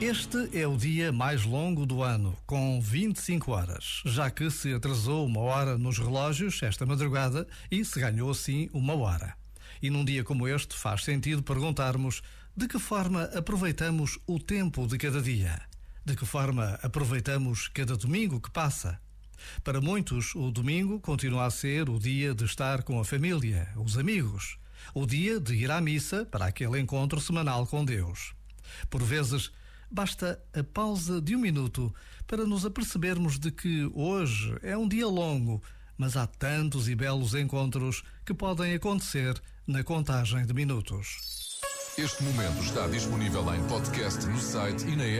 Este é o dia mais longo do ano, com 25 horas, já que se atrasou uma hora nos relógios esta madrugada e se ganhou assim uma hora. E num dia como este faz sentido perguntarmos de que forma aproveitamos o tempo de cada dia? De que forma aproveitamos cada domingo que passa? Para muitos, o domingo continua a ser o dia de estar com a família, os amigos, o dia de ir à missa para aquele encontro semanal com Deus. Por vezes, Basta a pausa de um minuto para nos apercebermos de que hoje é um dia longo, mas há tantos e belos encontros que podem acontecer na contagem de minutos. Este momento está disponível em podcast no site e na app.